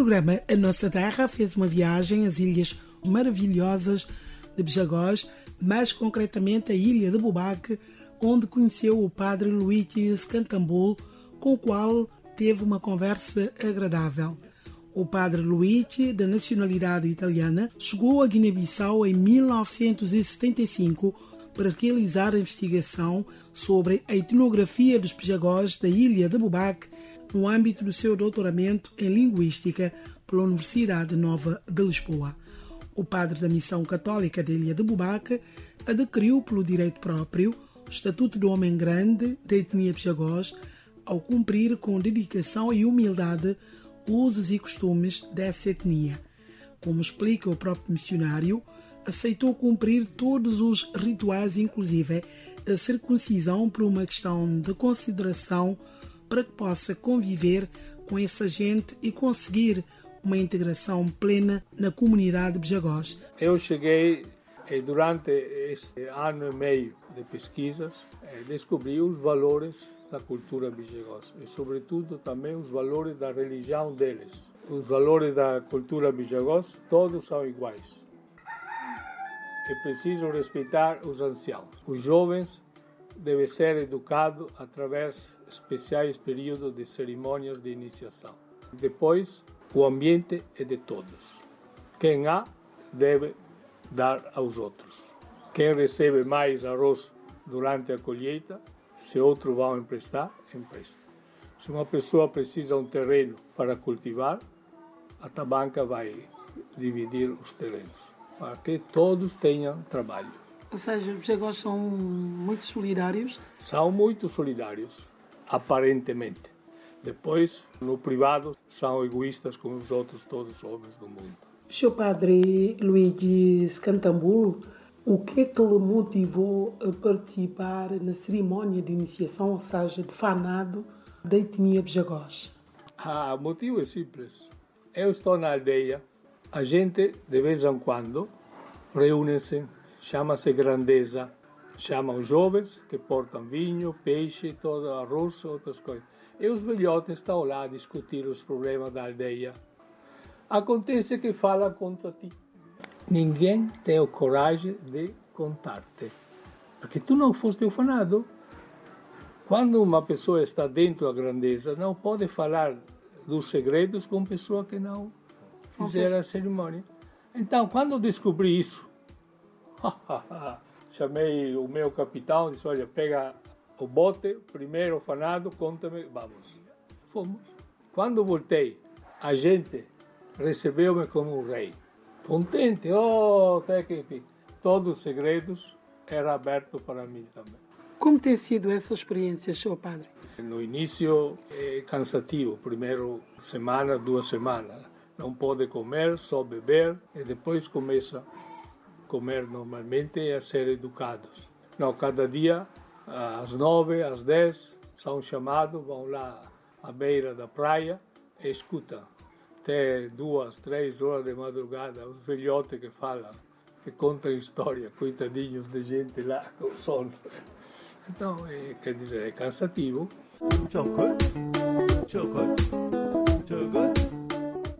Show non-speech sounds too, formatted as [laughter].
programa A Nossa Terra fez uma viagem às ilhas maravilhosas de Bejagós, mais concretamente a ilha de Bubaque, onde conheceu o padre Luigi Scantambul, com o qual teve uma conversa agradável. O padre Luigi, da nacionalidade italiana, chegou a Guiné-Bissau em 1975 para realizar a investigação sobre a etnografia dos pejagós da ilha de Bubaque no âmbito do seu doutoramento em Linguística pela Universidade Nova de Lisboa. O padre da Missão Católica da Ilha de Bubaque adquiriu pelo direito próprio o Estatuto do Homem Grande da etnia pejagós ao cumprir com dedicação e humildade usos e costumes dessa etnia. Como explica o próprio missionário, aceitou cumprir todos os rituais, inclusive a circuncisão, por uma questão de consideração para que possa conviver com essa gente e conseguir uma integração plena na comunidade de Bejagós. Eu cheguei e durante este ano e meio de pesquisas eh, descobri os valores da cultura bijegós e sobretudo também os valores da religião deles. Os valores da cultura bijegós todos são iguais. É preciso respeitar os anciãos. Os jovens devem ser educados através especiais períodos de cerimônias de iniciação. Depois, o ambiente é de todos. Quem há deve dar aos outros. Quem recebe mais arroz durante a colheita, se outro vai emprestar, empresta. Se uma pessoa precisa um terreno para cultivar, a tabanca vai dividir os terrenos, para que todos tenham trabalho. Ou seja, os jagós são muito solidários? São muito solidários, aparentemente. Depois, no privado, são egoístas como os outros todos os homens do mundo. Seu padre Luigi Scantambulo, o que é que lhe motivou a participar na cerimônia de iniciação, ou seja, de fanado da etnia Bjagós? Ah, o motivo é simples. Eu estou na aldeia, a gente, de vez em quando, reúne-se, chama-se grandeza, chamam jovens que portam vinho, peixe, todo arroz, outras coisas. E os velhotes estão lá a discutir os problemas da aldeia acontece que fala contra ti. Ninguém tem a coragem de contar-te, porque tu não foste ufanado. Quando uma pessoa está dentro da grandeza, não pode falar dos segredos com pessoa que não fizer a cerimônia. Então, quando eu descobri isso, [laughs] chamei o meu capitão e disse: Olha, pega o bote, primeiro ufanado, conta-me, vamos. Fomos. Quando voltei, a gente recebeu-me como um rei. Contente, oh, até que todos os segredos eram abertos para mim também. Como tem sido essa experiência, seu padre? No início é cansativo, primeiro semana, duas semanas. Não pode comer, só beber e depois começa comer normalmente e a ser educados. Não, cada dia, às nove, às dez, são chamados, vão lá à beira da praia e escutam até duas, três horas de madrugada, os velhotes que falam, que contam história, coitadinhos de gente lá com sono. Então, é, quer dizer, é cansativo. Chocolate, chocolate, chocolate.